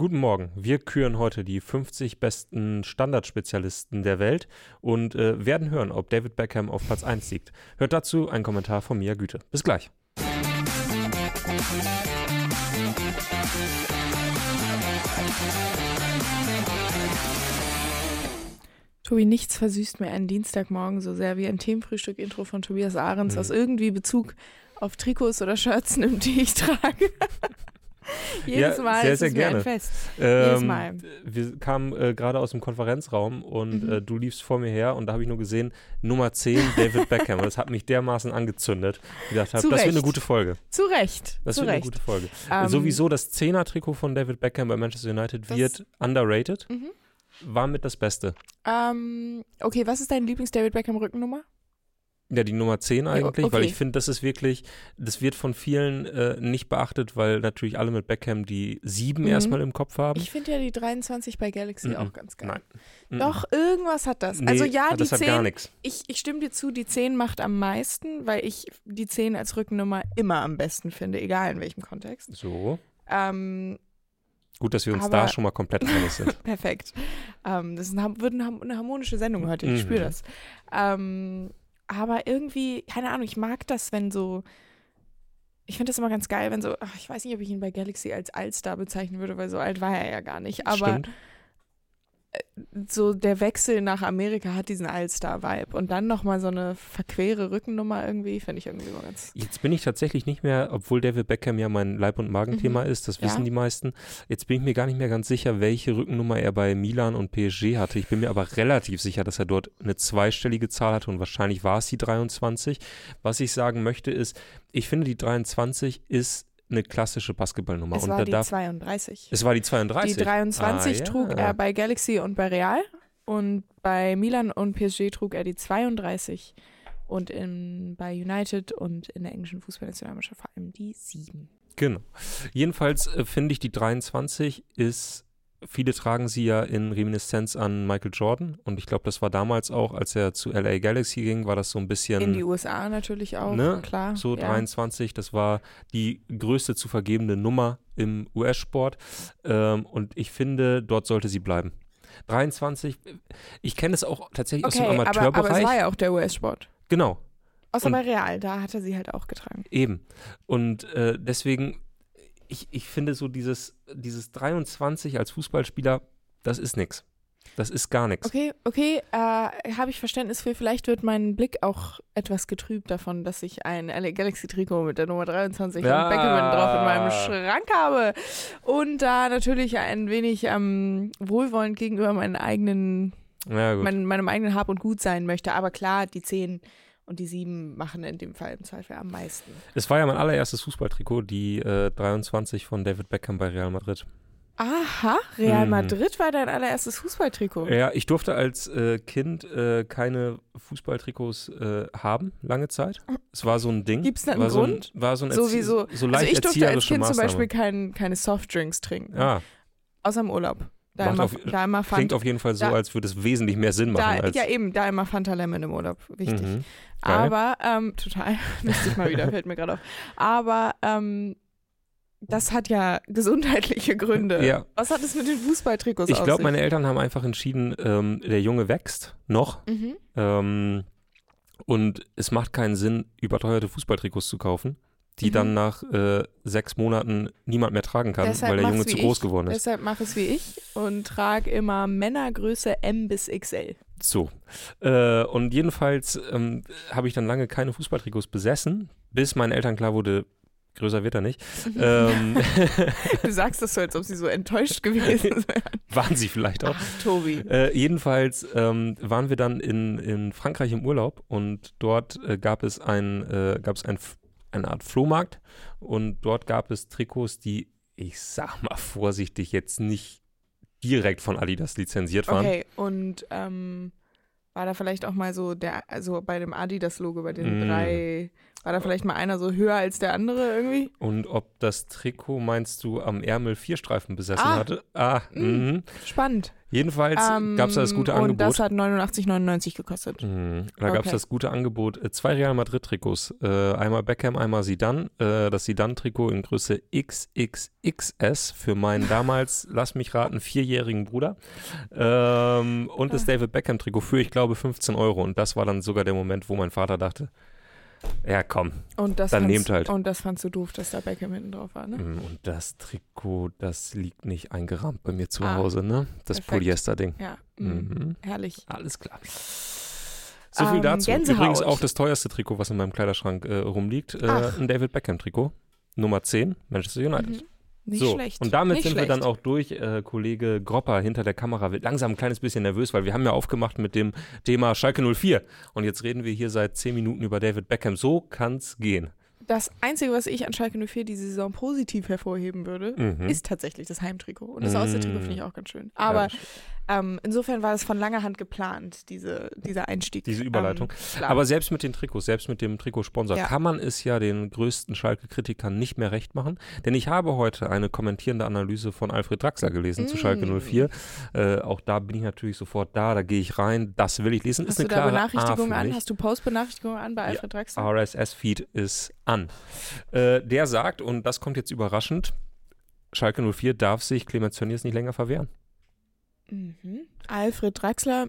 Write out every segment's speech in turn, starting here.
Guten Morgen. Wir küren heute die 50 besten Standardspezialisten der Welt und äh, werden hören, ob David Beckham auf Platz 1 liegt. Hört dazu einen Kommentar von Mia Güte. Bis gleich. Tobi, nichts versüßt mir einen Dienstagmorgen so sehr wie ein Themenfrühstück-Intro von Tobias Ahrens, Mhm. das irgendwie Bezug auf Trikots oder Shirts nimmt, die ich trage. Jedes Ja, Mal sehr, ist sehr gerne. ein Fest. Jedes Ähm, Mal. Wir kamen äh, gerade aus dem Konferenzraum und Mhm. äh, du liefst vor mir her und da habe ich nur gesehen, Nummer 10, David Beckham. Und das hat mich dermaßen angezündet. Ich gedacht habe, Zu das wird eine gute Folge. Zu Recht. Das zu wird eine gute Folge. Ähm, Sowieso das 10er-Trikot von David Beckham bei Manchester United wird underrated. Mhm. War mit das Beste. Ähm, okay, was ist dein Lieblings-David Beckham-Rückennummer? Ja, die Nummer 10 eigentlich, weil okay. ich finde, das ist wirklich, das wird von vielen äh, nicht beachtet, weil natürlich alle mit Beckham die 7 Mhm. erstmal im Kopf haben. Ich finde ja die 23 bei Galaxy Mhm. auch ganz geil. Nein. Mhm. Doch, irgendwas hat das. Nee, also ja, die das hat 10, gar nichts. ich, ich stimme dir zu, die 10 macht am meisten, weil ich die 10 als Rückennummer immer am besten finde, egal in welchem Kontext. So. Ähm, Gut, dass wir uns Aber- da schon mal komplett einig sind. perfekt. Ähm, das ist eine, wird eine, eine harmonische Sendung heute, ich Mhm. spüre das. Ähm, aber irgendwie, keine Ahnung, ich mag das, wenn so. Ich finde das immer ganz geil, wenn so, ach, ich weiß nicht, ob ich ihn bei Galaxy als Allstar bezeichnen würde, weil so alt war er ja gar nicht. Aber Stimmt. So der Wechsel nach Amerika hat diesen Allstar-Vibe. Und dann nochmal so eine verquere Rückennummer irgendwie, finde ich irgendwie immer ganz. Jetzt bin ich tatsächlich nicht mehr, obwohl David Beckham ja mein Leib- und Magenthema ist, das wissen Mhm. Ja. die meisten. Jetzt bin ich mir gar nicht mehr ganz sicher, welche Rückennummer er bei Milan und PSG hatte. Ich bin mir aber relativ sicher, dass er dort eine zweistellige Zahl hatte und wahrscheinlich war es die 23. Was ich sagen möchte ist, ich finde die 23 ist eine klassische Basketballnummer. Es und war die darf, 32. es war die 32. Die 23 Ah, ja. trug er bei Galaxy und bei Real. Und bei Milan und PSG trug er die 32. Und in, bei United und in der englischen Fußballnationalmannschaft vor allem die 7. Genau. Jedenfalls äh, finde ich, die 23 ist, viele tragen sie ja in Reminiszenz an Michael Jordan. Und ich glaube, das war damals auch, als er zu LA Galaxy ging, war das so ein bisschen In die USA natürlich auch, Ne? klar. so ja. 23. Das war die größte zu vergebende Nummer im US-Sport. Ähm, und ich finde, dort sollte sie bleiben. 23, ich kenne es auch tatsächlich aus Okay, dem aber, aber es Amateurbereich. war ja auch der US-Sport. genau, Außer Und- bei Real, da hat er sie halt auch getragen. Eben. Und äh, deswegen, ich, ich finde so dieses, dieses 23 als Fußballspieler, das ist nix. Das ist gar nichts. Okay, okay, äh, habe ich Verständnis für. Vielleicht wird mein Blick auch etwas getrübt davon, dass ich ein LA Galaxy Trikot mit der Nummer 23 Ja. und Beckham drauf in meinem Schrank habe. Und da natürlich ein wenig ähm, wohlwollend gegenüber meinen eigenen, Ja, mein, meinem eigenen Hab und Gut sein möchte. Aber klar, die 10 und die 7 machen in dem Fall im Zweifel am meisten. Es war ja mein allererstes Fußballtrikot, die äh, 23 von David Beckham bei Real Madrid. Aha, Real Mhm. Madrid war dein allererstes Fußballtrikot. Ja, ich durfte als äh, Kind äh, keine Fußballtrikots äh, haben, lange Zeit. Es war so ein Ding. Gibt's da einen war so ein, Grund? War so ein Sowieso. so Also leicht ich durfte als Kind zum Maßnahme. Beispiel kein, keine Softdrinks trinken. Ja, Außer im Urlaub. Da immer, auf- da immer klingt Fanta. auf jeden Fall so, Da- als würde es wesentlich mehr Sinn machen. Da, als, ja, eben, da immer Fanta Lemon im Urlaub. Wichtig. Mhm. Aber, ähm, total, müsste ich mal wieder, fällt mir gerade auf. Aber, ähm, das hat ja gesundheitliche Gründe. Ja. Was hat es mit den Fußballtrikots Ich auf glaube, sich? meine Eltern haben einfach entschieden, ähm, der Junge wächst noch. Mhm. Ähm, und es macht keinen Sinn, überteuerte Fußballtrikots zu kaufen, die Mhm. dann nach äh, sechs Monaten niemand mehr tragen kann, Deshalb weil der Junge zu groß ich. geworden ist. Deshalb mache es wie ich und trage immer Männergröße M bis XL. So. Äh, und jedenfalls ähm, habe ich dann lange keine Fußballtrikots besessen, bis meinen Eltern klar wurde, größer wird er nicht. ähm, Du sagst das so, als ob sie so enttäuscht gewesen wären. waren sie vielleicht auch. Ach, Tobi. Äh, jedenfalls ähm, waren wir dann in, in Frankreich im Urlaub und dort äh, gab es ein, äh, gab es ein, F- eine Art Flohmarkt und dort gab es Trikots, die, ich sag mal vorsichtig, jetzt nicht direkt von Adidas lizenziert waren. Okay, und ähm, war da vielleicht auch mal so der, also bei dem Adidas-Logo, bei den Mm. drei, war da vielleicht mal einer so höher als der andere irgendwie? Und ob das Trikot, meinst du, am Ärmel vier Streifen besessen Ah. hatte? Ah, Mm. mhm. Spannend. Jedenfalls Ähm, gab es das gute Und Angebot. das hat 89,99 gekostet. Mhm. Da gab es Okay. das gute Angebot, äh, zwei Real Madrid-Trikots. Äh, einmal Beckham, einmal Zidane. Äh, das Zidane-Trikot in Größe XXXS für meinen damals, lass mich raten, vierjährigen Bruder. Ähm, und das Ah. David Beckham-Trikot für, ich glaube, 15 Euro. Und das war dann sogar der Moment, wo mein Vater dachte, ja komm. Und das Dann fandst- nehmt halt. Und das fandst du doof, dass da Beckham hinten drauf war, ne? Mm, Und das Trikot, das liegt nicht eingerahmt bei mir zu Ah, Hause, ne? Das. Polyester-Ding. Ja. mm, Mhm. Herrlich. Alles klar. So viel Ähm, dazu. Gänsehaut. Übrigens auch das teuerste Trikot, was in meinem Kleiderschrank äh, rumliegt. Äh, ein David Beckham-Trikot. Nummer 10, Manchester United. Mhm. Nicht so, schlecht. und damit Nicht sind wir dann schlecht. auch durch. Äh, Kollege Gropper hinter der Kamera wird langsam ein kleines bisschen nervös, weil wir haben ja aufgemacht mit dem Thema Schalke 04. Und jetzt reden wir hier seit 10 Minuten über David Beckham. So kann's gehen. Das Einzige, was ich an Schalke 04 diese Saison positiv hervorheben würde, Mhm. ist tatsächlich das Heimtrikot. Und das Außentrikot finde ich auch ganz schön. Ja, Aber stimmt. ähm, insofern war es von langer Hand geplant, diese, dieser Einstieg. Diese Überleitung. Ähm. Aber selbst mit den Trikots, selbst mit dem Trikotsponsor, Ja. kann man es ja den größten Schalke-Kritikern nicht mehr recht machen. Denn ich habe heute eine kommentierende Analyse von Alfred Draxler gelesen zu Schalke Mm. 04. Äh, auch da bin ich natürlich sofort da, da gehe ich rein, das will ich lesen. Hast ist du eine da klare A Benachrichtigungen an? Hast du Post-Benachrichtigungen an bei Alfred Draxler? RSS-Feed ist an. Äh, der sagt, und das kommt jetzt überraschend, Schalke 04 darf sich Clemens Tönnies nicht länger verwehren. Mhm. Alfred Draxler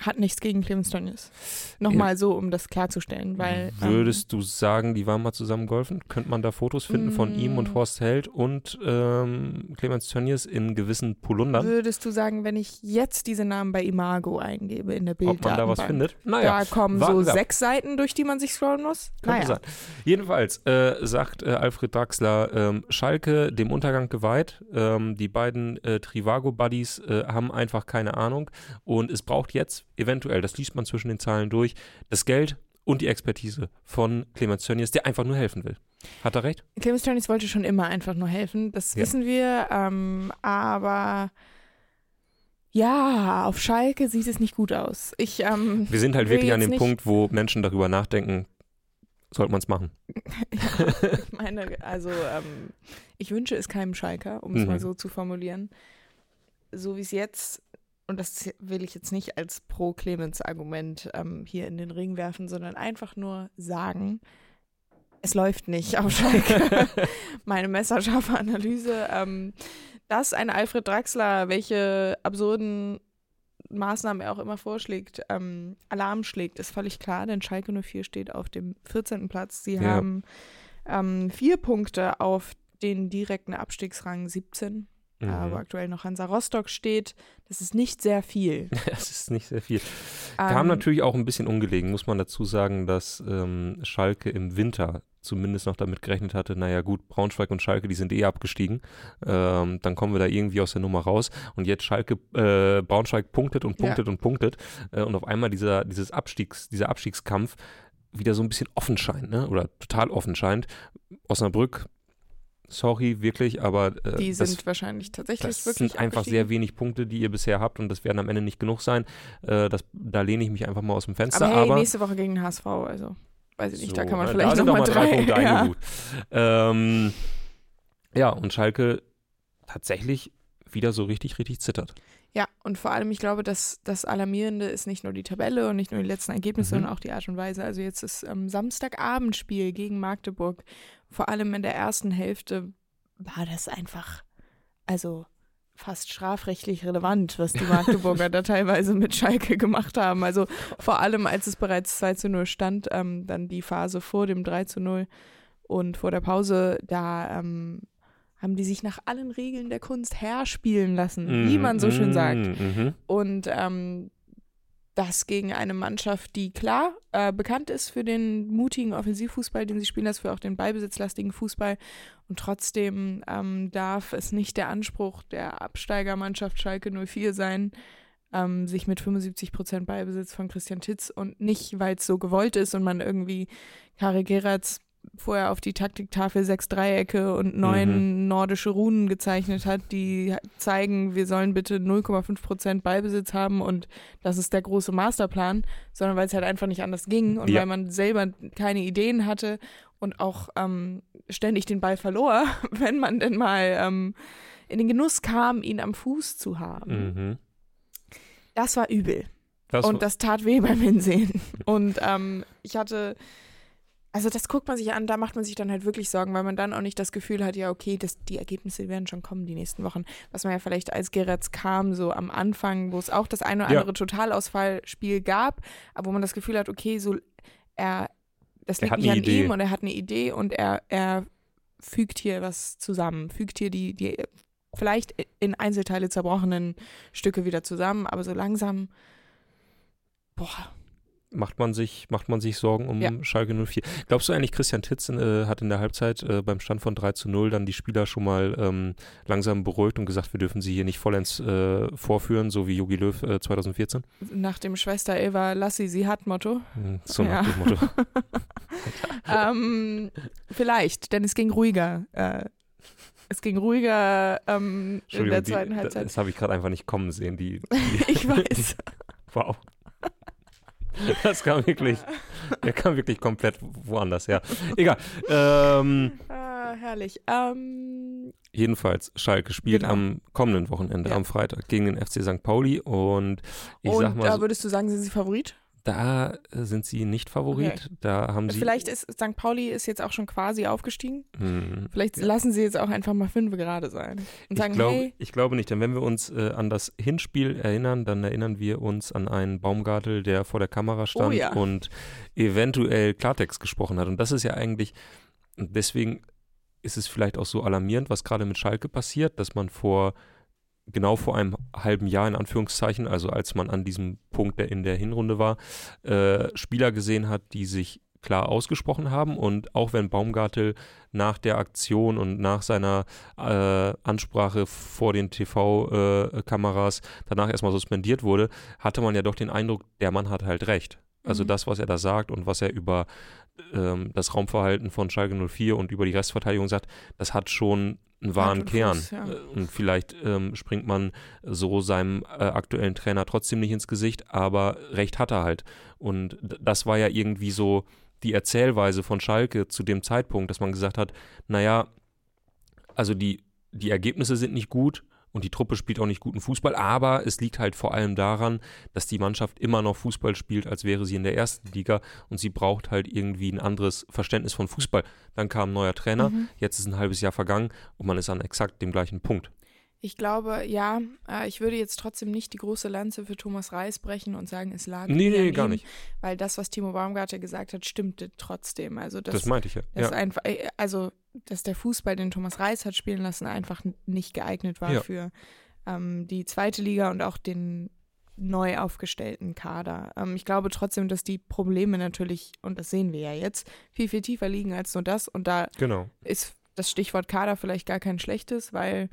hat nichts gegen Clemens Tönnies. Nochmal so, um das klarzustellen, weil. ähm, Würdest du sagen, die waren mal zusammen golfen? Könnte man da Fotos finden von ihm und Mm. Horst Held und ähm, Clemens Tönnies in gewissen Polundern? Würdest du sagen, wenn ich jetzt diese Namen bei Imago eingebe in der Ob man da was findet? Naja, da kommen so sechs Seiten, durch die man sich scrollen muss? könnte naja. sein. Jedenfalls äh, sagt äh, Alfred Draxler, ähm, Schalke dem Untergang geweiht. Ähm, die beiden äh, Trivago-Buddies äh, haben einfach keine Ahnung. Und es braucht jetzt eventuell, das liest man zwischen den Zeilen durch, das Geld und die Expertise von Clemens Tönnies, der einfach nur helfen will. Hat er recht? Clemens Tönnies wollte schon immer einfach nur helfen, das Ja. wissen wir, ähm, aber ja, auf Schalke sieht es nicht gut aus. Ich, ähm, Wir sind halt wirklich an dem Punkt, wo Menschen darüber nachdenken, sollte man es machen. ich meine, also ähm, ich wünsche es keinem Schalker, um es Mhm. mal so zu formulieren. So wie es jetzt, und das will ich jetzt nicht als Pro-Clemens-Argument ähm, hier in den Ring werfen, sondern einfach nur sagen, es läuft nicht auf Schalke. Meine messerscharfe Analyse, ähm, dass ein Alfred Draxler, welche absurden Maßnahmen er auch immer vorschlägt, ähm, Alarm schlägt, ist völlig klar, denn Schalke 04 steht auf dem 14. Platz. Sie Ja. haben ähm, vier Punkte auf den direkten Abstiegsrang 17, äh, wo Mhm. aktuell noch Hansa Rostock steht. Das ist nicht sehr viel. Das ist nicht sehr viel. Kam Ähm, natürlich auch ein bisschen ungelegen, muss man dazu sagen, dass ähm, Schalke im Winter zumindest noch damit gerechnet hatte, naja gut, Braunschweig und Schalke, die sind eh abgestiegen. Ähm, dann kommen wir da irgendwie aus der Nummer raus. Und jetzt Schalke, äh, Braunschweig punktet und Ja. punktet und punktet. Äh, und auf einmal dieser, dieses Abstiegs, dieser Abstiegskampf wieder so ein bisschen offen scheint, ne? Oder total offen scheint. Osnabrück, sorry, wirklich, aber äh, Die das sind wahrscheinlich tatsächlich das wirklich sind einfach sehr wenig Punkte, die ihr bisher habt und das werden am Ende nicht genug sein. Äh, das, da lehne ich mich einfach mal aus dem Fenster. Aber hey, aber nächste Woche gegen den HSV, also weiß ich nicht, da so, kann man vielleicht da sind noch doch mal mal drei drei. Punkte ja. Ähm, ja, und Schalke tatsächlich wieder so richtig, richtig zittert. Ja, und vor allem, ich glaube, dass das Alarmierende ist nicht nur die Tabelle und nicht nur die letzten Ergebnisse, Mhm. sondern auch die Art und Weise. Also jetzt ist ähm, Samstagabendspiel gegen Magdeburg. Vor allem in der ersten Hälfte war das einfach, also fast strafrechtlich relevant, was die Magdeburger da teilweise mit Schalke gemacht haben. Also vor allem, als es bereits 2 zu 0 stand, ähm, dann die Phase vor dem 3 zu 0 und vor der Pause, da ähm, haben die sich nach allen Regeln der Kunst herspielen lassen, wie man so schön sagt. Mhm. Und ähm, das gegen eine Mannschaft, die klar äh, bekannt ist für den mutigen Offensivfußball, den sie spielen, das für auch den ballbesitzlastigen Fußball. Und trotzdem ähm, darf es nicht der Anspruch der Absteigermannschaft Schalke 04 sein, ähm, sich mit 75 Prozent Ballbesitz von Christian Titz und nicht, weil es so gewollt ist und man irgendwie Kari Geratz vorher auf die Taktiktafel sechs Dreiecke und neun nordische Runen gezeichnet hat, die zeigen, wir sollen bitte 0,5 Prozent Ballbesitz haben und das ist der große Masterplan, sondern weil es halt einfach nicht anders ging und Ja. weil man selber keine Ideen hatte und auch ähm, ständig den Ball verlor, wenn man denn mal ähm, in den Genuss kam, ihn am Fuß zu haben. Mhm. Das war übel. Das und das tat weh beim Hinsehen. Und ähm, ich hatte, also das guckt man sich an, da macht man sich dann halt wirklich Sorgen, weil man dann auch nicht das Gefühl hat, ja, okay, das, die Ergebnisse werden schon kommen die nächsten Wochen. Was man ja vielleicht als Geretz kam, so am Anfang, wo es auch das eine oder Ja. andere Totalausfallspiel gab, aber wo man das Gefühl hat, okay, so er, das Er liegt nicht an Idee. ihm und er hat eine Idee und er, er fügt hier was zusammen, fügt hier die, die vielleicht in Einzelteile zerbrochenen Stücke wieder zusammen, aber so langsam, boah, macht man sich, macht man sich Sorgen um Ja. Schalke 04. Glaubst du eigentlich, Christian Titz äh, hat in der Halbzeit äh, beim Stand von 3 zu 0 dann die Spieler schon mal ähm, langsam beruhigt und gesagt, wir dürfen sie hier nicht vollends äh, vorführen, so wie Jogi Löw äh, 2014? nach dem Schwester Eva Lassi sie hat Motto. Hm, So Ja. nach dem Motto. ähm, vielleicht, denn es ging ruhiger. Äh, es ging ruhiger ähm, in der die- zweiten da- Halbzeit. Das habe ich gerade einfach nicht kommen sehen. Die, die, ich weiß. wow. Das kam wirklich, der kam wirklich komplett woanders her. Egal. Ähm, ah, herrlich. Ähm, jedenfalls, Schalke spielt Genau. am kommenden Wochenende, Ja. am Freitag, gegen den FC St. Pauli. Und ich und sag mal, da würdest du sagen, sind sie Favorit? Da äh, sind sie nicht Favorit. Da haben sie. Vielleicht ist St. Pauli ist jetzt auch schon quasi aufgestiegen. Hm, Vielleicht lassen sie jetzt auch einfach mal fünf gerade sein. Und sagen, ich, glaube, hey, ich glaube nicht, denn wenn wir uns äh, an das Hinspiel erinnern, dann erinnern wir uns an einen Baumgartel, der vor der Kamera stand Oh ja. und eventuell Klartext gesprochen hat. Und das ist ja eigentlich, deswegen ist es vielleicht auch so alarmierend, was gerade mit Schalke passiert, dass man vor genau vor einem halben Jahr in Anführungszeichen, also als man an diesem Punkt der in der Hinrunde war, äh, Spieler gesehen hat, die sich klar ausgesprochen haben und auch wenn Baumgartel nach der Aktion und nach seiner äh, Ansprache vor den TV-Kameras danach erstmal suspendiert wurde, hatte man ja doch den Eindruck, der Mann hat halt recht. Also Mhm. das, was er da sagt und was er über ähm, das Raumverhalten von Schalke 04 und über die Restverteidigung sagt, das hat schon einen wahren und Kern. Fuß, ja. Äh, Und vielleicht ähm, springt man so seinem äh, aktuellen Trainer trotzdem nicht ins Gesicht, aber recht hat er halt. Und das war ja irgendwie so die Erzählweise von Schalke zu dem Zeitpunkt, dass man gesagt hat, naja, also die, die Ergebnisse sind nicht gut und die Truppe spielt auch nicht guten Fußball, aber es liegt halt vor allem daran, dass die Mannschaft immer noch Fußball spielt, als wäre sie in der ersten Liga und sie braucht halt irgendwie ein anderes Verständnis von Fußball. Dann kam ein neuer Trainer, Mhm. jetzt ist ein halbes Jahr vergangen und man ist an exakt dem gleichen Punkt. Ich glaube, ja, äh, ich würde jetzt trotzdem nicht die große Lanze für Thomas Reis brechen und sagen, es lag Nee, nee, gar ihm, nicht. Weil das, was Timo Baumgartel gesagt hat, stimmte trotzdem. Also das, Das, meinte ich ja. das ja. einfach, äh, also dass der Fußball, den Thomas Reis hat spielen lassen, einfach nicht geeignet war Ja. für ähm, die zweite Liga und auch den neu aufgestellten Kader. Ähm, ich glaube trotzdem, dass die Probleme natürlich, und das sehen wir ja jetzt, viel, viel tiefer liegen als nur das. Und da Genau. ist das Stichwort Kader vielleicht gar kein schlechtes, weil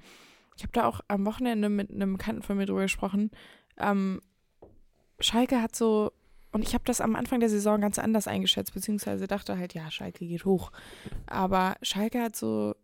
ich habe da auch am Wochenende mit einem Bekannten von mir drüber gesprochen. Ähm, Schalke hat so, und ich habe das am Anfang der Saison ganz anders eingeschätzt, beziehungsweise dachte halt, ja, Schalke geht hoch. Aber Schalke hat so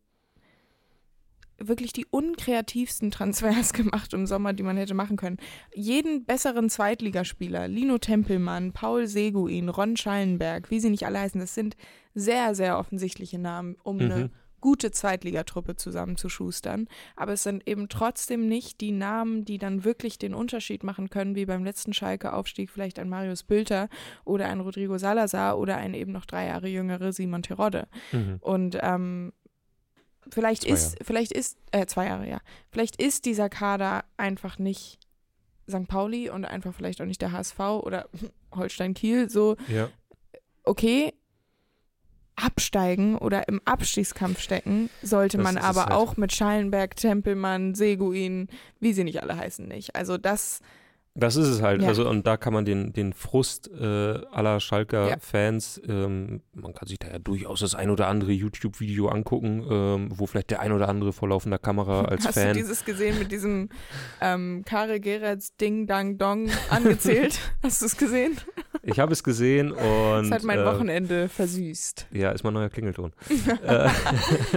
wirklich die unkreativsten Transfers gemacht im Sommer, die man hätte machen können. Jeden besseren Zweitligaspieler, Lino Tempelmann, Paul Seguin, Ron Schallenberg, wie sie nicht alle heißen, das sind sehr, sehr offensichtliche Namen, um eine Mhm. Gute Zweitligatruppe zusammenzuschustern. Aber es sind eben trotzdem nicht die Namen, die dann wirklich den Unterschied machen können, wie beim letzten Schalke-Aufstieg vielleicht ein Marius Bülter oder ein Rodrigo Salazar oder ein eben noch drei Jahre jüngere Simon Terodde. Mhm. Und ähm, vielleicht Zwei ist, vielleicht ist, äh, zwei Jahre, ja. Vielleicht ist dieser Kader einfach nicht St. Pauli und einfach vielleicht auch nicht der HSV oder Holstein Kiel. So, Ja. okay, absteigen oder im Abstiegskampf stecken, sollte Das man aber halt. auch mit Schallenberg, Tempelmann, Seguin, wie sie nicht alle heißen, nicht. Also das, Das ist es halt. Ja. Also, und da kann man den, den Frust äh, aller Schalker Ja. Fans, ähm, man kann sich da ja durchaus das ein oder andere YouTube-Video angucken, ähm, wo vielleicht der ein oder andere vor laufender Kamera als hast Fan. du dieses gesehen mit diesem ähm, Karel Geretz Ding Dang Dong angezählt? hast du es gesehen? Ich habe es gesehen und. Das hat mein äh, Wochenende versüßt. Ja, ist mein neuer Klingelton.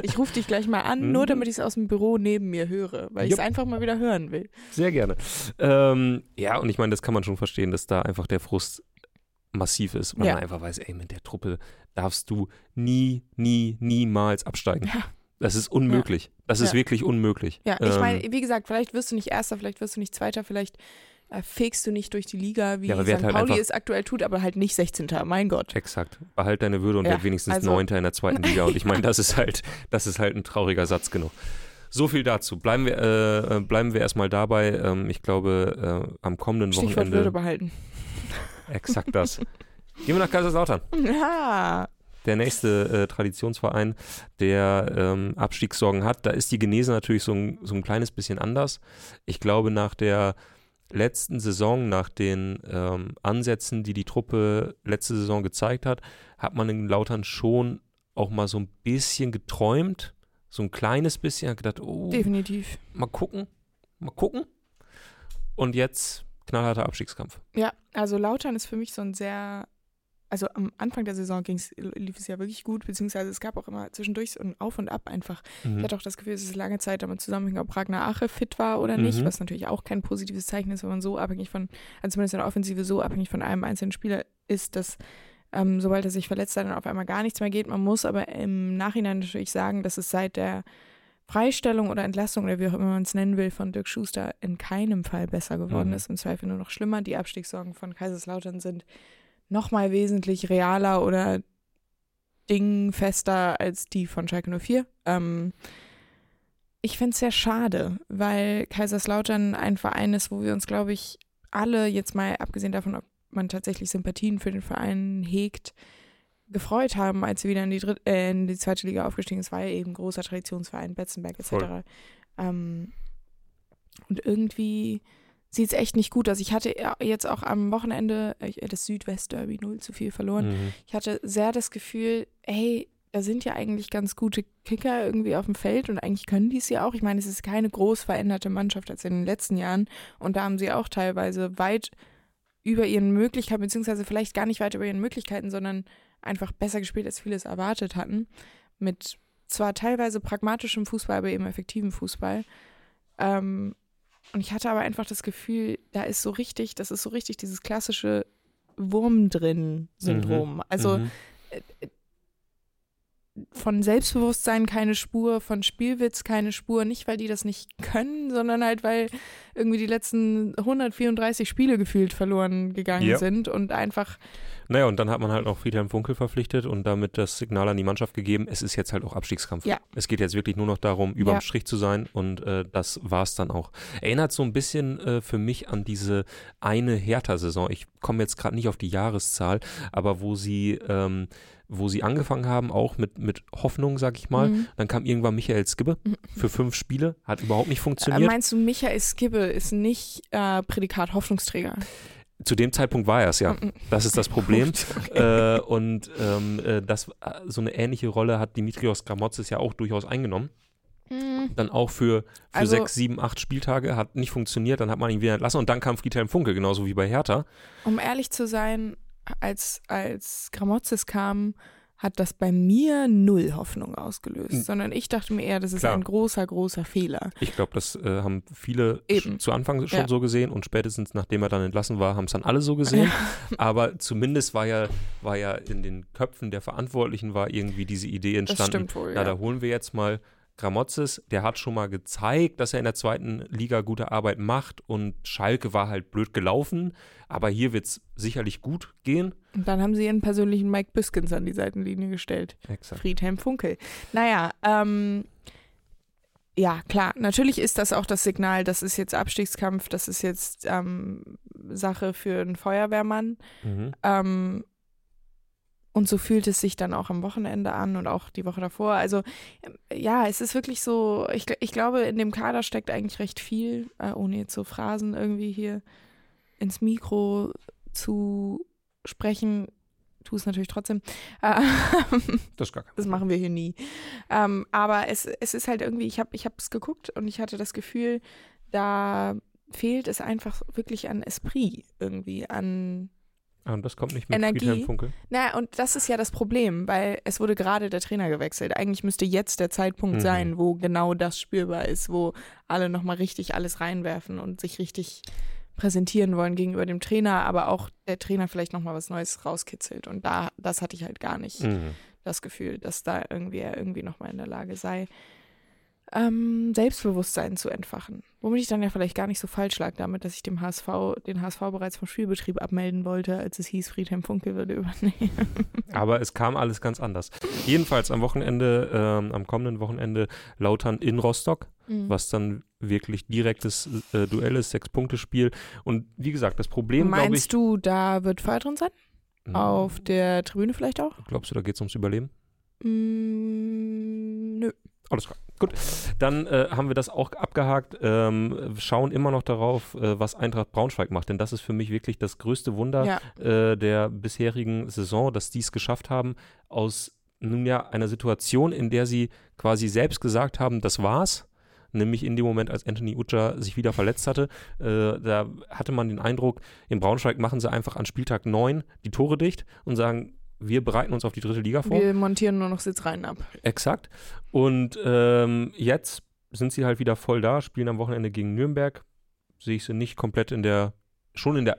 Ich rufe dich gleich mal an, nur damit ich es aus dem Büro neben mir höre, weil ich es einfach mal wieder hören will. sehr gerne. Ähm, ja, und ich meine, das kann man schon verstehen, dass da einfach der Frust massiv ist, weil Ja. man einfach weiß, ey, mit der Truppe darfst du nie, nie, niemals absteigen. Ja. Das ist unmöglich. Das ist Ja. wirklich unmöglich. Ja, ich Ähm, meine, wie gesagt, vielleicht wirst du nicht Erster, vielleicht wirst du nicht Zweiter, vielleicht äh, fegst du nicht durch die Liga, wie Ja, St. halt Pauli es aktuell tut, aber halt nicht 16. Mein Gott. Exakt. Behalt deine Würde und Ja, werd wenigstens also- Neunter in der zweiten Liga. Und ich meine, das ist halt, das ist halt ein trauriger Satz genug. So viel dazu. Bleiben wir, äh, äh, bleiben wir erstmal dabei. Ähm, ich glaube, äh, am kommenden Stichwort Würde Wochenende. behalten. Exakt das. Gehen wir nach Kaiserslautern. Ja. Der nächste äh, Traditionsverein, der ähm, Abstiegssorgen hat. Da ist die Genese natürlich so ein, so ein kleines bisschen anders. Ich glaube, nach der letzten Saison, nach den ähm, Ansätzen, die die Truppe letzte Saison gezeigt hat, hat man in Lautern schon auch mal so ein bisschen geträumt. So ein kleines bisschen. Hat gedacht, oh, Definitiv. mal gucken, mal gucken. Und jetzt knallharter Abstiegskampf. Ja, also Lautern ist für mich so ein sehr, also am Anfang der Saison ging's, lief es ja wirklich gut, beziehungsweise es gab auch immer zwischendurch so ein Auf und Ab einfach. Mhm. Ich hatte auch das Gefühl, es lange Zeit damit zusammenhing, ob Ragnar Ache fit war oder nicht, Mhm. was natürlich auch kein positives Zeichen ist, wenn man so abhängig von, also zumindest in der Offensive so abhängig von einem einzelnen Spieler ist, dass ähm, sobald er sich verletzt hat, dann auf einmal gar nichts mehr geht. Man muss aber im Nachhinein natürlich sagen, dass es seit der Freistellung oder Entlassung oder wie auch immer man es nennen will von Dirk Schuster in keinem Fall besser geworden Mhm. ist, im Zweifel nur noch schlimmer. Die Abstiegssorgen von Kaiserslautern sind nochmal wesentlich realer oder dingfester als die von Schalke 04. Ähm, ich finde es sehr schade, weil Kaiserslautern ein Verein ist, wo wir uns, glaube ich, alle, jetzt mal abgesehen davon, ob man tatsächlich Sympathien für den Verein hegt, gefreut haben, als sie wieder in die, Dritt äh, in die zweite Liga aufgestiegen ist, war ja eben großer Traditionsverein, Betzenberg etc. Ähm, und irgendwie sieht es echt nicht gut aus. Ich hatte ja jetzt auch am Wochenende äh, das Südwest-Derby 0 zu viel verloren. Mhm. Ich hatte sehr das Gefühl, hey, da sind ja eigentlich ganz gute Kicker irgendwie auf dem Feld und eigentlich können die es ja auch. Ich meine, es ist keine groß veränderte Mannschaft als in den letzten Jahren und da haben sie auch teilweise weit über ihren Möglichkeiten, beziehungsweise vielleicht gar nicht weit über ihren Möglichkeiten, sondern einfach besser gespielt, als viele es erwartet hatten. Mit zwar teilweise pragmatischem Fußball, aber eben effektivem Fußball. Ähm, und ich hatte aber einfach das Gefühl, da ist so richtig, das ist so richtig dieses klassische Wurm drin Syndrom. Also Mhm. Von Selbstbewusstsein keine Spur, von Spielwitz keine Spur. Nicht, weil die das nicht können, sondern halt, weil irgendwie die letzten 134 Spiele gefühlt verloren gegangen Ja. sind und einfach, Naja, und dann hat man halt noch Friedhelm Funkel verpflichtet und damit das Signal an die Mannschaft gegeben, es ist jetzt halt auch Abstiegskampf. Ja. Es geht jetzt wirklich nur noch darum, überm Ja. Strich zu sein und äh, das war es dann auch. Erinnert so ein bisschen äh, für mich an diese eine Hertha-Saison. Ich komme jetzt gerade nicht auf die Jahreszahl, aber wo sie, ähm, wo sie angefangen haben, auch mit, mit Hoffnung, sag ich mal. Mhm. Dann kam irgendwann Michael Skibbe Mhm. für fünf Spiele, hat überhaupt nicht Äh, funktioniert. meinst du, Michael Skibbe ist nicht äh, Prädikat Hoffnungsträger? Zu dem Zeitpunkt war er es ja. Mhm. Das ist das Problem. Okay. Äh, und ähm, äh, das, äh, so eine ähnliche Rolle hat Dimitrios Gramotzes ja auch durchaus eingenommen. Mhm. Dann auch für, für Also- sechs, sieben, acht Spieltage hat nicht funktioniert, dann hat man ihn wieder entlassen und dann kam Friedhelm Funkel, genauso wie bei Hertha. Um ehrlich zu sein, als, als Gramozis kam, hat das bei mir null Hoffnung ausgelöst, Mhm. sondern ich dachte mir eher, das ist Klar. ein großer, großer Fehler. Ich glaube, das äh, haben viele Eben. zu Anfang schon Ja. so gesehen und spätestens nachdem er dann entlassen war, haben es dann alle so gesehen. Aber zumindest war ja, war ja in den Köpfen der Verantwortlichen war irgendwie diese Idee Das entstanden, stimmt wohl. Na, ja. da holen wir jetzt mal Gramozis, der hat schon mal gezeigt, dass er in der zweiten Liga gute Arbeit macht und Schalke war halt blöd gelaufen, aber hier wird es sicherlich gut gehen. Und dann haben sie ihren persönlichen Mike Biskins an die Seitenlinie gestellt. Exakt. Friedhelm Funkel. Naja, ähm, ja, klar, natürlich ist das auch das Signal, das ist jetzt Abstiegskampf, das ist jetzt ähm, Sache für einen Feuerwehrmann. Mhm. Ähm, und so fühlt es sich dann auch am Wochenende an und auch die Woche davor. Also ähm, ja, es ist wirklich so, ich, ich glaube, in dem Kader steckt eigentlich recht viel, äh, ohne jetzt so Phrasen irgendwie hier ins Mikro zu sprechen. Tu es natürlich trotzdem. Äh, Das ist gar kein das machen wir hier nie. Ähm, aber es, es ist halt irgendwie, ich habe ich es geguckt und ich hatte das Gefühl, da fehlt es einfach wirklich an Esprit irgendwie, an Ah, und das kommt nicht mit Energie. Friedhelm Funkel. na, und das ist ja das Problem, weil es wurde gerade der Trainer gewechselt. Eigentlich müsste jetzt der Zeitpunkt Mhm. sein, wo genau das spürbar ist, wo alle nochmal richtig alles reinwerfen und sich richtig präsentieren wollen gegenüber dem Trainer, aber auch der Trainer vielleicht nochmal was Neues rauskitzelt. Und da, das hatte ich halt gar nicht Mhm. das Gefühl, dass da irgendwie er irgendwie nochmal in der Lage sei. Ähm, Selbstbewusstsein zu entfachen. Womit ich dann ja vielleicht gar nicht so falsch lag damit, dass ich dem HSV, den HSV bereits vom Spielbetrieb abmelden wollte, als es hieß, Friedhelm Funke würde übernehmen. Aber es kam alles ganz anders. Jedenfalls am Wochenende, ähm, am kommenden Wochenende Lautern in Rostock, Mhm. was dann wirklich direktes äh, Duell ist, Sechs-Punkte-Spiel. Und wie gesagt, das Problem, glaube ich. Meinst du, da wird Feuer drin sein? Hm, Auf der Tribüne vielleicht auch? Glaubst du, da geht es ums Überleben? Mm, nö. Alles klar. Gut. Dann äh, haben wir das auch abgehakt. Ähm, schauen immer noch darauf, äh, was Eintracht Braunschweig macht. Denn das ist für mich wirklich das größte Wunder Ja. äh, der bisherigen Saison, dass die es geschafft haben, aus nun ja einer Situation, in der sie quasi selbst gesagt haben, das war's. Nämlich in dem Moment, als Anthony Ucha sich wieder verletzt hatte, äh, da hatte man den Eindruck, in Braunschweig machen sie einfach an Spieltag 9 die Tore dicht und sagen, wir bereiten uns auf die dritte Liga vor. Wir montieren nur noch Sitzreihen ab. Exakt. Und ähm, jetzt sind sie halt wieder voll da, spielen am Wochenende gegen Nürnberg. Sehe ich sie nicht komplett in der, schon in der.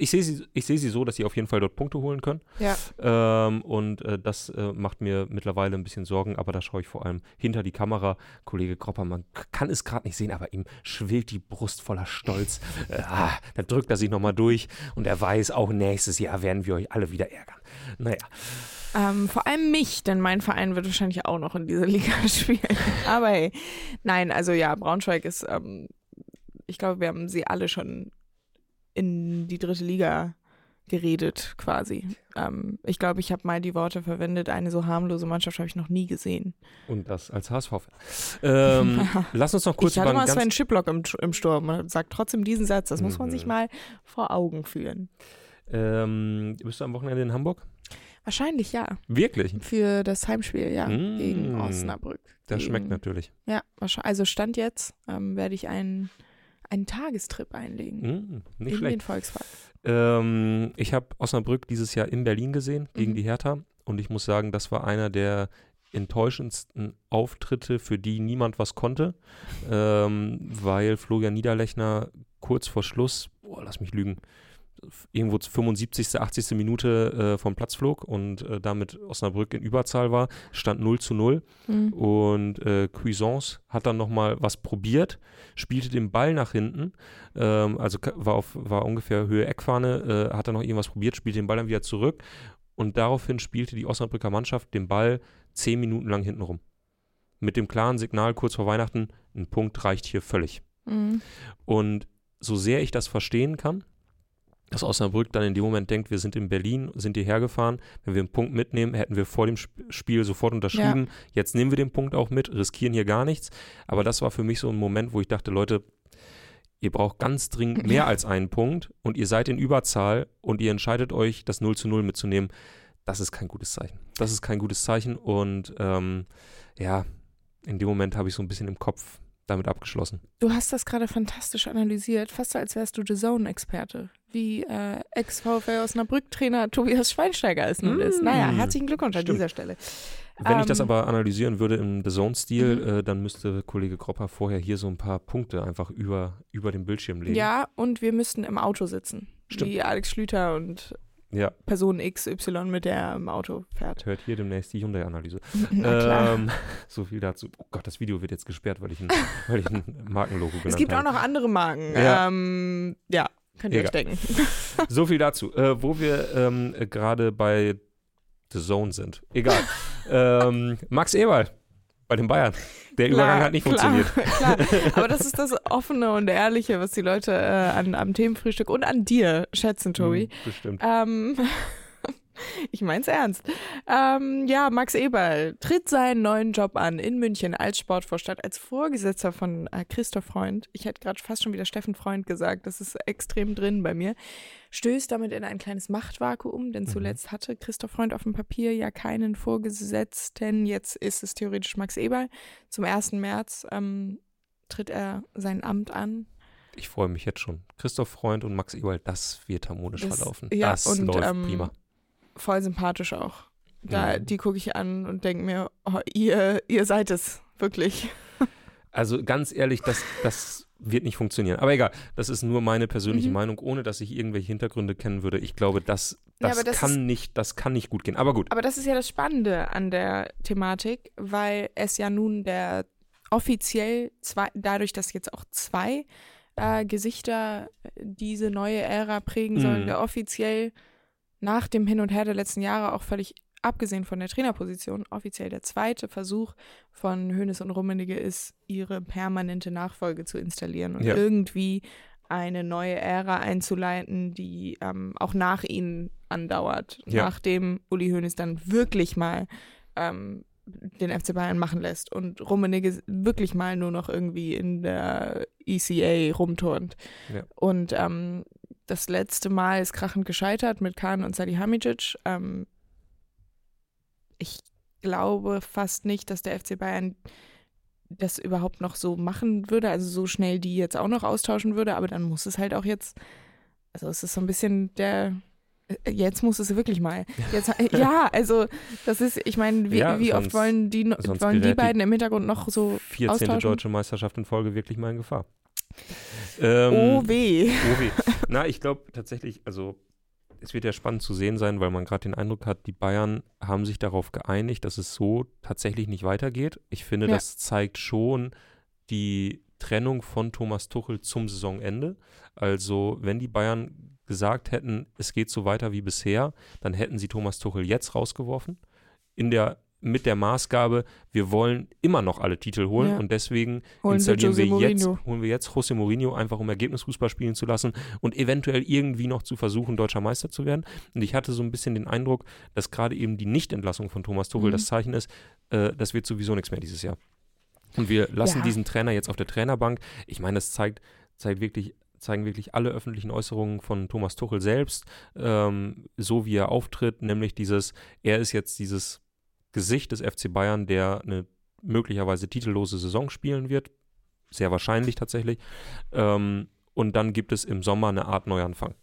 Ich sehe sie, ich sehe sie so, dass sie auf jeden Fall dort Punkte holen können. Ja. Ähm, und äh, das äh, macht mir mittlerweile ein bisschen Sorgen, aber da schaue ich vor allem hinter die Kamera. Kollege Kropper, man k- kann es gerade nicht sehen, aber ihm schwillt die Brust voller Stolz. Äh, ah, da drückt er sich nochmal durch und er weiß, auch nächstes Jahr werden wir euch alle wieder ärgern. Naja. Ähm, vor allem mich, denn mein Verein wird wahrscheinlich auch noch in dieser Liga spielen. Aber hey, nein, also ja, Braunschweig ist, ähm, ich glaube, wir haben sie alle schon in die dritte Liga geredet, quasi. Ähm, ich glaube, ich habe mal die Worte verwendet, eine so harmlose Mannschaft habe ich noch nie gesehen. Und das als HSV-Fan. Ähm, lass uns noch kurz ich hatte mal Sven Schiplock im, im Sturm und sagt trotzdem diesen Satz. Das muss man sich Mhm. mal vor Augen führen. Ähm, bist du am Wochenende in Hamburg? Wahrscheinlich ja. Wirklich? Für das Heimspiel, ja, Mm. gegen Osnabrück. Das Gegen- schmeckt natürlich. Ja. Also Stand jetzt ähm, werde ich einen, einen Tagestrip einlegen. Mm, nicht in schlecht. den Volkspark. Ähm, ich habe Osnabrück dieses Jahr in Berlin gesehen, gegen Mhm. die Hertha. Und ich muss sagen, das war einer der enttäuschendsten Auftritte, für die niemand was konnte. Ähm, weil Florian Niederlechner kurz vor Schluss, boah, lass mich lügen, irgendwo zur 75., 80. Minute äh, vom Platz flog und äh, damit Osnabrück in Überzahl war, stand 0 zu 0. Mhm. Und äh, Cuisance hat dann nochmal was probiert, spielte den Ball nach hinten, ähm, also war, auf, war ungefähr Höhe Eckfahne, äh, hat dann noch irgendwas probiert, spielte den Ball dann wieder zurück und daraufhin spielte die Osnabrücker Mannschaft den Ball zehn Minuten lang hinten rum. Mit dem klaren Signal kurz vor Weihnachten, ein Punkt reicht hier völlig. Mhm. Und so sehr ich das verstehen kann, dass Osnabrück dann in dem Moment denkt, wir sind in Berlin, sind hierher gefahren, wenn wir einen Punkt mitnehmen, hätten wir vor dem Sp Spiel sofort unterschrieben. Jetzt nehmen wir den Punkt auch mit, riskieren hier gar nichts. Aber das war für mich so ein Moment, wo ich dachte, Leute, ihr braucht ganz dringend mehr als einen Punkt und ihr seid in Überzahl und ihr entscheidet euch, das 0 zu 0 mitzunehmen. Das ist kein gutes Zeichen. Das ist kein gutes Zeichen und ähm, ja, in dem Moment habe ich so ein bisschen im Kopf damit abgeschlossen. Du hast das gerade fantastisch analysiert, fast so, als wärst du The Zone-Experte. Wie äh, Ex-VfL Osnabrück-Trainer Tobias Schweinsteiger es nun ist. Mm. Naja, herzlichen Glückwunsch an Stimmt. dieser Stelle. Wenn ich das Ähm, aber analysieren würde im The Zone-Stil, Mhm. äh, dann müsste Kollege Kropper vorher hier so ein paar Punkte einfach über, über den Bildschirm legen. Ja, und wir müssten im Auto sitzen. Stimmt. Wie Alex Schlüter und Ja, Person XY mit der im Auto fährt. hört hier demnächst die Hyundai-Analyse. Ähm, so viel dazu. Oh Gott, das Video wird jetzt gesperrt, weil ich ein, weil ich ein Markenlogo genannt es gibt auch habe. noch andere Marken. Ja. Ähm, ja könnt ihr euch Egal. denken. So viel dazu. Äh, wo wir ähm, äh, gerade bei The Zone sind. Egal. ähm, Max Eberl bei den Bayern. Der Übergang hat nicht klar, funktioniert. Klar, aber das ist das Offene und Ehrliche, was die Leute äh, an, am Themenfrühstück und an dir schätzen, Tobi. Bestimmt. Ähm, ich mein's ernst. Ähm, ja, Max Eberl tritt seinen neuen Job an in München als Sportvorstand, als Vorgesetzter von äh, Christoph Freund. Ich hätte gerade fast schon wieder Steffen Freund gesagt, das ist extrem drin bei mir. Stößt damit in ein kleines Machtvakuum, denn Mhm. zuletzt hatte Christoph Freund auf dem Papier ja keinen Vorgesetzten. Jetzt ist es theoretisch Max Eberl. Zum 1. März ähm, tritt er sein Amt an. Ich freue mich jetzt schon. Christoph Freund und Max Eberl, das wird harmonisch Das- verlaufen. ja, das und, läuft ähm, prima. Voll sympathisch auch. Da, Ja. Die gucke ich an und denke mir, oh, ihr, ihr seid es, wirklich. Also ganz ehrlich, das, das wird nicht funktionieren. Aber egal, das ist nur meine persönliche Mhm. Meinung, ohne dass ich irgendwelche Hintergründe kennen würde. Ich glaube, das, Ja, das, aber das kann ist- nicht, das kann nicht gut gehen. Aber gut. Aber das ist ja das Spannende an der Thematik, weil es ja nun der offiziell zwei, dadurch, dass jetzt auch zwei äh, Gesichter diese neue Ära prägen sollen, Mhm. der offiziell nach dem Hin und Her der letzten Jahre auch völlig abgesehen von der Trainerposition offiziell der zweite Versuch von Hoeneß und Rummenigge ist, ihre permanente Nachfolge zu installieren und Ja. irgendwie eine neue Ära einzuleiten, die ähm, auch nach ihnen andauert, Ja. nachdem Uli Hoeneß dann wirklich mal ähm, den FC Bayern machen lässt und Rummenigge wirklich mal nur noch irgendwie in der ECA rumturnt. Ja. Und ähm, das letzte Mal ist krachend gescheitert mit Kahn und Salihamidzic. Ähm, ich glaube fast nicht, dass der FC Bayern das überhaupt noch so machen würde, also so schnell die jetzt auch noch austauschen würde, aber dann muss es halt auch jetzt, also es ist so ein bisschen der, äh, jetzt muss es wirklich mal. Jetzt, ja, also das ist, ich meine, wie, Ja, wie oft wollen die, wollen die gerät die beiden im Hintergrund noch so 14. austauschen? deutsche Meisterschaft in Folge wirklich mal in Gefahr. Ähm, Oh weh. Oh weh. Na, ich glaube tatsächlich, also es wird ja spannend zu sehen sein, weil man gerade den Eindruck hat, die Bayern haben sich darauf geeinigt, dass es so tatsächlich nicht weitergeht. Ich finde, Ja. das zeigt schon die Trennung von Thomas Tuchel zum Saisonende. Also, wenn die Bayern gesagt hätten, es geht so weiter wie bisher, dann hätten sie Thomas Tuchel jetzt rausgeworfen. In der, mit der Maßgabe, wir wollen immer noch alle Titel holen Ja. und deswegen Holen installieren Jose wir jetzt, holen wir jetzt José Mourinho einfach, um Ergebnisfußball spielen zu lassen und eventuell irgendwie noch zu versuchen, deutscher Meister zu werden. Und ich hatte so ein bisschen den Eindruck, dass gerade eben die Nichtentlassung von Thomas Tuchel Mhm. das Zeichen ist, äh, das wird sowieso nichts mehr dieses Jahr. Und wir lassen Ja. diesen Trainer jetzt auf der Trainerbank. Ich meine, das zeigt, zeigt wirklich, zeigen wirklich alle öffentlichen Äußerungen von Thomas Tuchel selbst, ähm, so wie er auftritt, nämlich dieses, er ist jetzt dieses Gesicht des FC Bayern, der eine möglicherweise titellose Saison spielen wird. Sehr wahrscheinlich tatsächlich. Ähm, und dann gibt es im Sommer eine Art Neuanfang.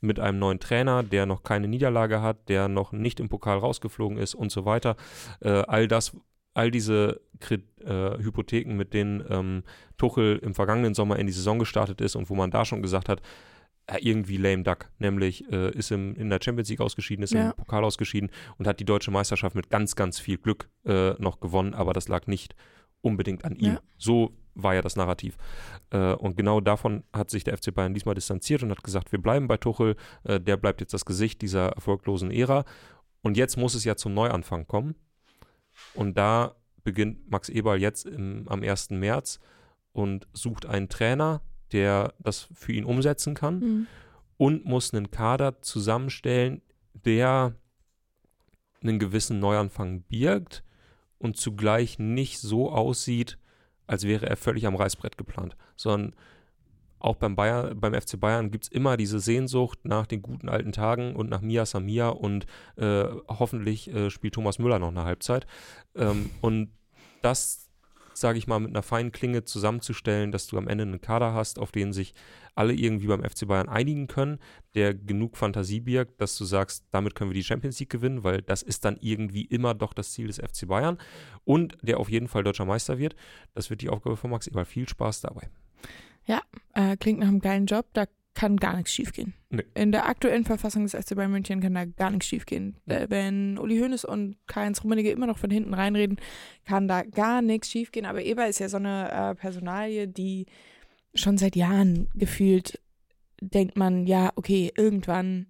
Mit einem neuen Trainer, der noch keine Niederlage hat, der noch nicht im Pokal rausgeflogen ist und so weiter. Äh, all das, all diese Kri- äh, Hypotheken, mit denen ähm, Tuchel im vergangenen Sommer in die Saison gestartet ist und wo man da schon gesagt hat, irgendwie lame duck, nämlich äh, ist im, in der Champions League ausgeschieden, ist Ja. im Pokal ausgeschieden und hat die deutsche Meisterschaft mit ganz, ganz viel Glück äh, noch gewonnen, aber das lag nicht unbedingt an ihm. Ja. So war ja das Narrativ. Äh, und genau davon hat sich der FC Bayern diesmal distanziert und hat gesagt, wir bleiben bei Tuchel, äh, der bleibt jetzt das Gesicht dieser erfolglosen Ära. Und jetzt muss es ja zum Neuanfang kommen. Und da beginnt Max Eberl jetzt im, am 1. März und sucht einen Trainer, der das für ihn umsetzen kann Mhm. und muss einen Kader zusammenstellen, der einen gewissen Neuanfang birgt und zugleich nicht so aussieht, als wäre er völlig am Reißbrett geplant, sondern auch beim, Bayern, beim FC Bayern gibt es immer diese Sehnsucht nach den guten alten Tagen und nach Mia Samia und äh, hoffentlich äh, spielt Thomas Müller noch eine Halbzeit. Ähm, und das, sage ich mal, mit einer feinen Klinge zusammenzustellen, dass du am Ende einen Kader hast, auf den sich alle irgendwie beim FC Bayern einigen können, der genug Fantasie birgt, dass du sagst, damit können wir die Champions League gewinnen, weil das ist dann irgendwie immer doch das Ziel des FC Bayern und der auf jeden Fall deutscher Meister wird. Das wird die Aufgabe von Max Eberl. Viel Spaß dabei. Äh, klingt nach einem geilen Job, da kann gar nichts schiefgehen. Nee. In der aktuellen Verfassung des FC Bayern München kann da gar nichts schiefgehen. Äh, wenn Uli Hoeneß und Karl-Heinz Rummenigge immer noch von hinten reinreden, kann da gar nichts schiefgehen. Aber Eber ist ja so eine äh, Personalie, die schon seit Jahren gefühlt denkt man, ja, okay, irgendwann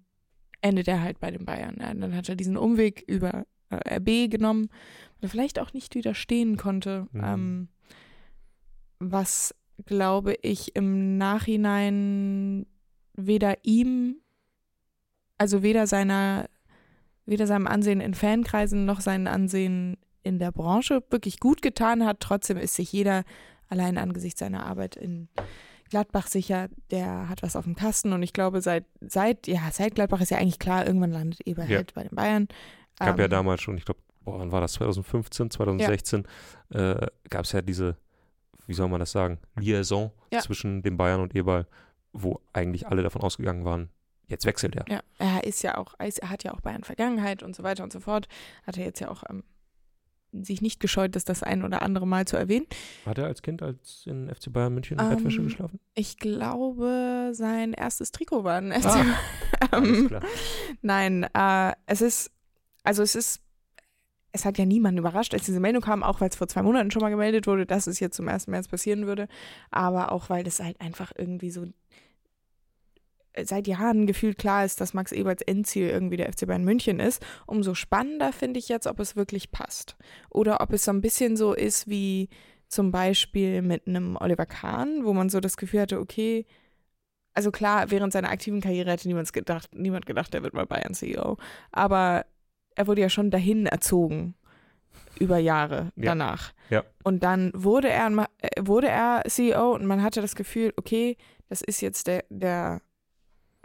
endet er halt bei den Bayern. Ja, dann hat er diesen Umweg über äh, RB genommen, weil er vielleicht auch nicht widerstehen konnte. Mhm. Ähm, was, glaube ich, im Nachhinein weder ihm, also weder seiner, weder seinem Ansehen in Fankreisen noch seinem Ansehen in der Branche wirklich gut getan hat. Trotzdem ist sich jeder allein angesichts seiner Arbeit in Gladbach sicher, der hat was auf dem Kasten und ich glaube, seit, seit, ja, seit Gladbach ist ja eigentlich klar, irgendwann landet Eber Ja. bei den Bayern. gab ja Ähm, damals schon, ich glaube, wann war das? 2015, 2016, äh, gab es ja diese, wie soll man das sagen, Liaison Ja. zwischen den Bayern und Eberl, wo eigentlich alle davon ausgegangen waren, jetzt wechselt er. Ja, er ist ja auch, er hat ja auch Bayern Vergangenheit und so weiter und so fort. Hat er jetzt ja auch ähm, sich nicht gescheut, das das ein oder andere Mal zu erwähnen. Hat er als Kind als in FC Bayern München in Bettwäsche Ähm, geschlafen? Ich glaube, sein erstes Trikot war ein FC. Ah, Alles ähm, klar. nein, äh, es ist, also es ist, es hat ja niemanden überrascht, als diese Meldung kam, auch weil es vor zwei Monaten schon mal gemeldet wurde, dass es jetzt zum 1. März passieren würde, aber auch weil das halt einfach irgendwie so seit Jahren gefühlt klar ist, dass Max Eberts Endziel irgendwie der FC Bayern München ist. Umso spannender finde ich jetzt, ob es wirklich passt. Oder ob es so ein bisschen so ist wie zum Beispiel mit einem Oliver Kahn, wo man so das Gefühl hatte, okay, also klar, während seiner aktiven Karriere hätte niemand gedacht, niemand gedacht, er wird mal Bayern CEO. Aber er wurde ja schon dahin erzogen über Jahre Ja. danach. Ja. Und dann wurde er, äh, wurde er CEO und man hatte das Gefühl, okay, das ist jetzt der, der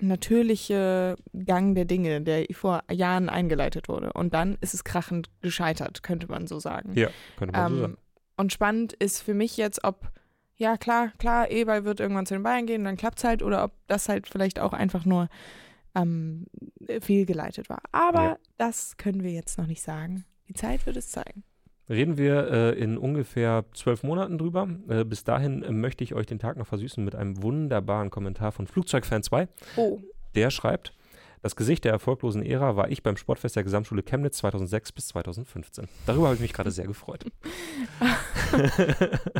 natürliche Gang der Dinge, der vor Jahren eingeleitet wurde. Und dann ist es krachend gescheitert, könnte man so sagen. Ja, könnte man so Ähm, sagen. und spannend ist für mich jetzt, ob, ja klar, klar, Eberl wird irgendwann zu den Bayern gehen, dann klappt es halt, oder ob das halt vielleicht auch einfach nur ähm, fehlgeleitet war. Aber Ja. das können wir jetzt noch nicht sagen. Die Zeit wird es zeigen. Reden wir äh, in ungefähr zwölf Monaten drüber. Äh, bis dahin äh, möchte ich euch den Tag noch versüßen mit einem wunderbaren Kommentar von Flugzeugfan 2. Oh, Der schreibt, das Gesicht der erfolglosen Ära war ich beim Sportfest der Gesamtschule Chemnitz 2006 bis 2015. Darüber habe ich mich gerade sehr gefreut.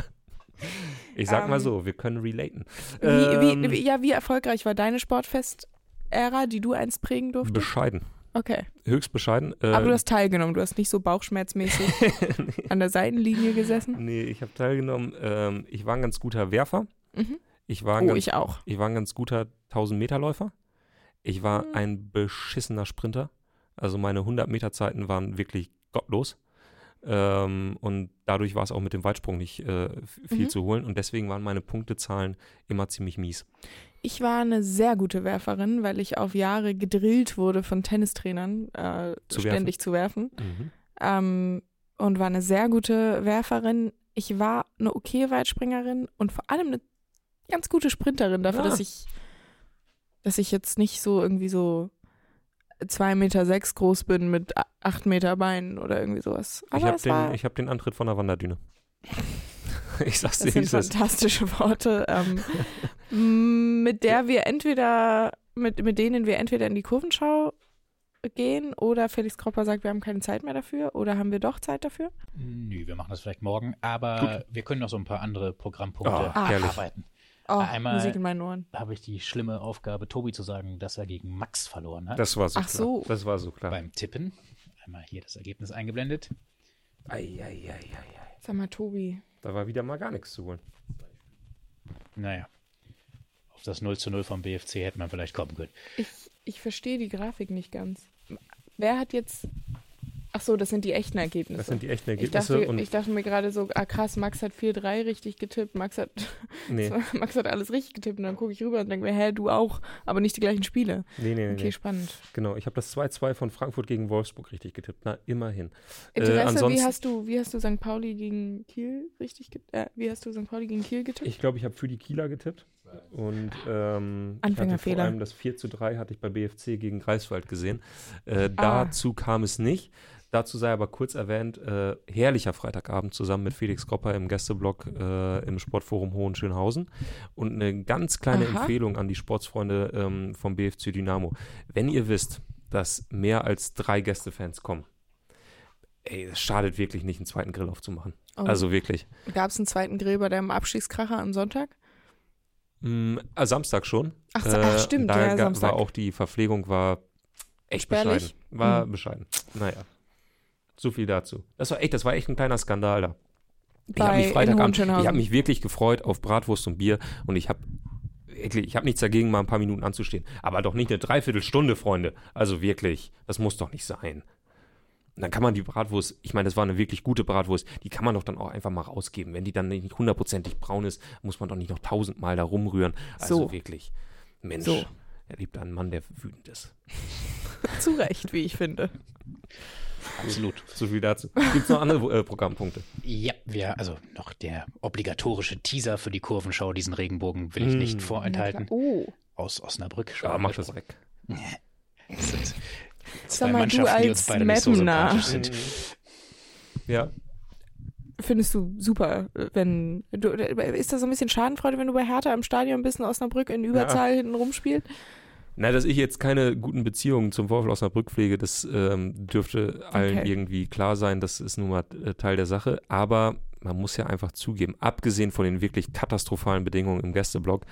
ich sag mal Ähm, so, wir können relaten. wie, Ähm, wie, wie, ja, wie erfolgreich war deine Sportfest-Ära, die du einst prägen durftest? bescheiden. Okay. Höchst bescheiden. Äh, Aber du hast teilgenommen, du hast nicht so bauchschmerzmäßig an der Seitenlinie gesessen. nee, ich habe teilgenommen. Ähm, ich war ein ganz guter Werfer. Mhm. Ich war ein Oh, ganz ich auch. Ich war ein ganz guter 1000-Meter-Läufer. Ich war Hm. ein beschissener Sprinter. Also meine 100-Meter-Zeiten waren wirklich gottlos. Ähm, und dadurch war es auch mit dem Weitsprung nicht äh, viel Mhm. zu holen. Und deswegen waren meine Punktezahlen immer ziemlich mies. Ich war eine sehr gute Werferin, weil ich auf Jahre gedrillt wurde von Tennistrainern, äh, Zu ständig zu werfen. Mhm. Ähm, und war eine sehr gute Werferin. Ich war eine okay Weitspringerin und vor allem eine ganz gute Sprinterin dafür, Ah. dass ich, dass ich jetzt nicht so irgendwie so zwei Meter sechs groß bin mit a- acht Meter Beinen oder irgendwie sowas. Ich Aber habe es war, den, ich hab den Antritt von der Wanderdüne. ich sag's dir, das sind fantastische Worte, ähm, mit der wir entweder, mit, mit denen wir entweder in die Kurvenschau gehen oder Felix Kropper sagt, wir haben keine Zeit mehr dafür oder haben wir doch Zeit dafür? Nö, wir machen das vielleicht morgen, aber wir können noch so ein paar andere Programmpunkte Ah, herrlich. arbeiten. Oh, Einmal- Musik in meinen Ohren. Habe ich die schlimme Aufgabe, Tobi zu sagen, dass er gegen Max verloren hat. Das war so Ach klar. so. Das war so klar. beim Tippen. Einmal hier das Ergebnis eingeblendet. Ei, ei, ei, ei, ei. Sag mal, Tobi. Da war wieder mal gar nichts zu holen. Naja. Auf das 0 zu 0 vom BFC hätte man vielleicht kommen können. Ich, ich verstehe die Grafik nicht ganz. Wer hat jetzt. Ach so, das sind die echten Ergebnisse. Das sind die echten ich, Ergebnisse. dachte, und ich dachte mir gerade so, ah krass, Max hat 4-3 richtig getippt, Max hat, nee, Max hat alles richtig getippt und dann gucke ich rüber und denke mir, hä, du auch, aber nicht die gleichen Spiele. nee, nee, nee. Okay, nee. spannend. Genau, ich habe das 2-2 von Frankfurt gegen Wolfsburg richtig getippt. Na, immerhin. Interesse, wie ansonsten- hast du, wie hast du St. Pauli gegen Kiel richtig getippt? Äh, wie hast du St. Pauli gegen Kiel getippt? Ich glaube, ich habe für die Kieler getippt. Und ähm, ich Anfängerfehler. vor allem das 4 zu 3 hatte ich bei BFC gegen Greifswald gesehen. Äh, Ah. Dazu kam es nicht. Dazu sei aber kurz erwähnt, äh, herrlicher Freitagabend zusammen mit Felix Kropper im Gästeblock äh, im Sportforum Hohenschönhausen. Und eine ganz kleine Aha. Empfehlung an die Sportsfreunde ähm, vom BFC Dynamo. Wenn ihr wisst, dass mehr als drei Gästefans kommen, ey, es schadet wirklich nicht, einen zweiten Grill aufzumachen. Oh. Also wirklich. Gab es einen zweiten Grill bei deinem Abstiegskracher am Sonntag? Mm, äh, Samstag schon. Ach, so- ach, stimmt, da ja, Samstag. war auch die Verpflegung war echt Spärlich? bescheiden. War Hm. bescheiden. Naja. So viel dazu. Das war echt, das war echt ein kleiner Skandal da. Ich Bei- habe mich Freitagabend, ich habe mich wirklich gefreut auf Bratwurst und Bier und ich habe ich habe nichts dagegen, mal ein paar Minuten anzustehen. Aber doch nicht eine Dreiviertelstunde, Freunde. Also wirklich, das muss doch nicht sein. Und dann kann man die Bratwurst, ich meine, das war eine wirklich gute Bratwurst, die kann man doch dann auch einfach mal rausgeben. Wenn die dann nicht hundertprozentig braun ist, muss man doch nicht noch tausendmal da rumrühren. Also So. wirklich, Mensch, So. er liebt einen Mann, der wütend ist. Zu Recht, wie ich finde. Absolut. So viel dazu. Gibt es noch andere äh, Programmpunkte? Ja, wir, also noch der obligatorische Teaser für die Kurvenschau, diesen Regenbogen will ich nicht Mm. vorenthalten. Oh. Aus Osnabrück. schon Ja, mach das weg. Das sind Sag zwei mal, du Mannschaften, die uns als beide nicht so Mappener. sympathisch sind. Ja. Findest du super, wenn du ist das so ein bisschen Schadenfreude, wenn du bei Hertha im Stadion bist und Osnabrück in Überzahl hinten rumspielt? Na, dass ich jetzt keine guten Beziehungen zum VfL Osnabrück pflege, das ähm, dürfte allen Okay. irgendwie klar sein. Das ist nun mal äh, Teil der Sache. Aber man muss ja einfach zugeben, abgesehen von den wirklich katastrophalen Bedingungen im Gästeblock,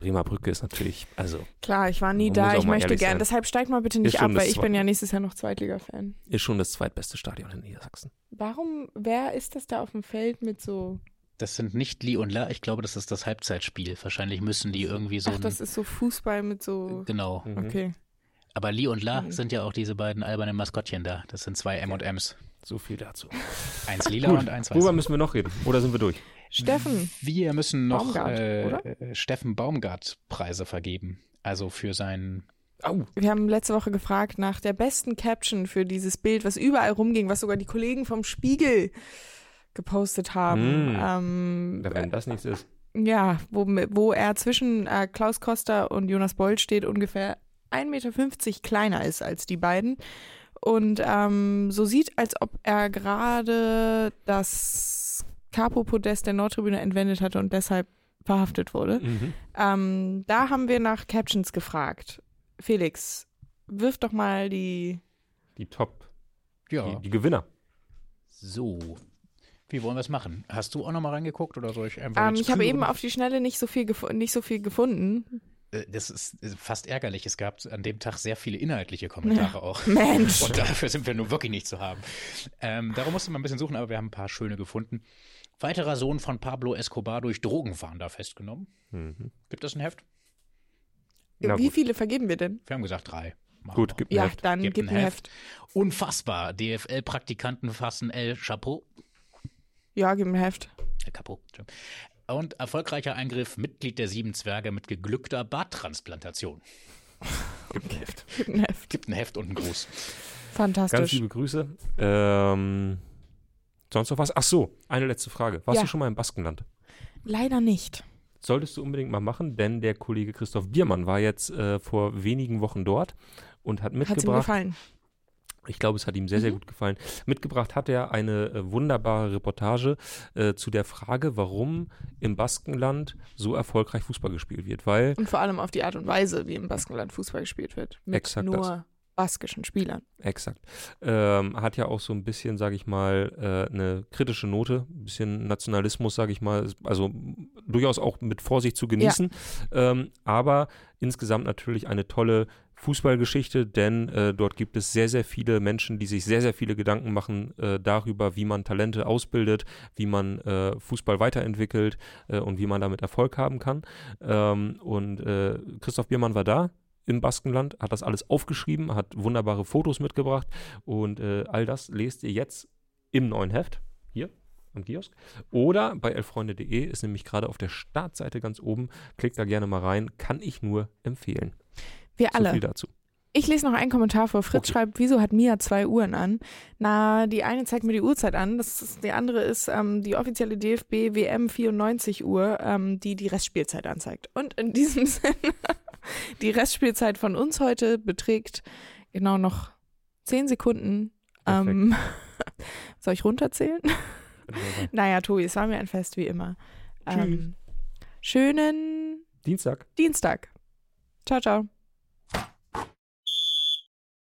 Bremer Brücke ist natürlich, also Klar, ich war nie da, ich möchte ehrlich gern. sein. Deshalb steigt mal bitte nicht ab, weil ich bin ja nächstes Jahr noch Zweitliga-Fan. ist schon das zweitbeste Stadion in Niedersachsen. Warum, wer ist das da auf dem Feld mit so, Das sind nicht Li und La, ich glaube, das ist das Halbzeitspiel. Wahrscheinlich müssen die irgendwie so ach, das ist so Fußball mit so, Genau. Mhm. okay. Aber Li und La Mhm. sind ja auch diese beiden albernen Maskottchen da. Das sind zwei M&M's. So viel dazu. Eins lila Gut, und eins weiß. Worüber müssen wir noch reden? Oder sind wir durch? Steffen, Wir müssen noch Baumgart, äh, oder? äh, Steffen Baumgart Preise vergeben. Also für sein Au. wir haben letzte Woche gefragt nach der besten Caption für dieses Bild, was überall rumging, was sogar die Kollegen vom Spiegel gepostet haben. Mm. Ähm, Ja, wenn das nichts ist. Ja, wo, wo er zwischen äh, Klaus Koster und Jonas Bold steht, ungefähr 1,50 Meter kleiner ist als die beiden. Und ähm, so sieht, als ob er gerade das Capo-Podest der Nordtribüne entwendet hatte und deshalb verhaftet wurde. Mhm. Ähm, da haben wir nach Captions gefragt. Felix, wirf doch mal die. Die Top, Ja. die, die Gewinner. So. Wie wollen wir es machen? Hast du auch nochmal reingeguckt oder soll ich einfach Ähm, ich habe eben auf die Schnelle nicht so viel, nicht so viel gefunden. Äh, Das ist äh, fast ärgerlich. Es gab an dem Tag sehr viele inhaltliche Kommentare auch. Mensch. Und dafür sind wir nun wirklich nicht zu haben. Ähm, darum musste man ein bisschen suchen, aber wir haben ein paar schöne gefunden. Weiterer Sohn von Pablo Escobar durch Drogenfahnder festgenommen. Mhm. Gibt es ein Heft? Na Wie gut. viele vergeben wir denn? Wir haben gesagt drei. Machen Gut, gib ein Ja, Heft. dann Gebt gib ein ein Heft. Unfassbar. DFL-Praktikanten fassen El Chapeau. Ja, gib ein Heft. El Capo. Und erfolgreicher Eingriff, Mitglied der sieben Zwerge mit geglückter Barttransplantation. Gib ein Heft. Gib ein Heft. Gibt ein Heft und einen Gruß. Ganz Fantastisch. liebe Grüße. Ähm, sonst noch was? Ach so, eine letzte Frage. Warst Ja. du schon mal im Baskenland? Leider nicht. Solltest du unbedingt mal machen, denn der Kollege Christoph Biermann war jetzt äh, vor wenigen Wochen dort und hat Hat es ihm mitgebracht. gefallen? Ich glaube, es hat ihm sehr, sehr Mhm. gut gefallen. Mitgebracht hat er eine äh, wunderbare Reportage äh, zu der Frage, warum im Baskenland so erfolgreich Fußball gespielt wird. Weil, Und vor allem auf die Art und Weise, wie im Baskenland Fußball gespielt wird. Mit Exakt nur das. baskischen Spielern. exakt, ähm, hat ja auch so ein bisschen, sage ich mal, äh, eine kritische Note, ein bisschen Nationalismus, sage ich mal, also durchaus auch mit Vorsicht zu genießen. Ähm, aber insgesamt natürlich eine tolle Fußballgeschichte, denn äh, dort gibt es sehr, sehr viele Menschen, die sich sehr, sehr viele Gedanken machen äh, darüber, wie man Talente ausbildet, wie man äh, Fußball weiterentwickelt äh, und wie man damit Erfolg haben kann. Ähm, und äh, Christoph Biermann war da im Baskenland, hat das alles aufgeschrieben, hat wunderbare Fotos mitgebracht und äh, all das lest ihr jetzt im neuen Heft, hier am Kiosk. Oder bei elfreunde.de ist nämlich gerade auf der Startseite ganz oben. Klickt da gerne mal rein, kann ich nur empfehlen. Wir So viel alle. dazu. Ich lese noch einen Kommentar vor. Fritz Okay. schreibt, wieso hat Mia zwei Uhren an? Na, die eine zeigt mir die Uhrzeit an. Das ist, die andere ist ähm, die offizielle DFB WM 94 Uhr, ähm, die die Restspielzeit anzeigt. Und in diesem Sinne, die Restspielzeit von uns heute beträgt genau noch 10 Sekunden. Ähm, soll ich runterzählen? Naja, Tobi, es war mir ein Fest wie immer. Ähm, schönen Dienstag. Dienstag. Ciao, ciao.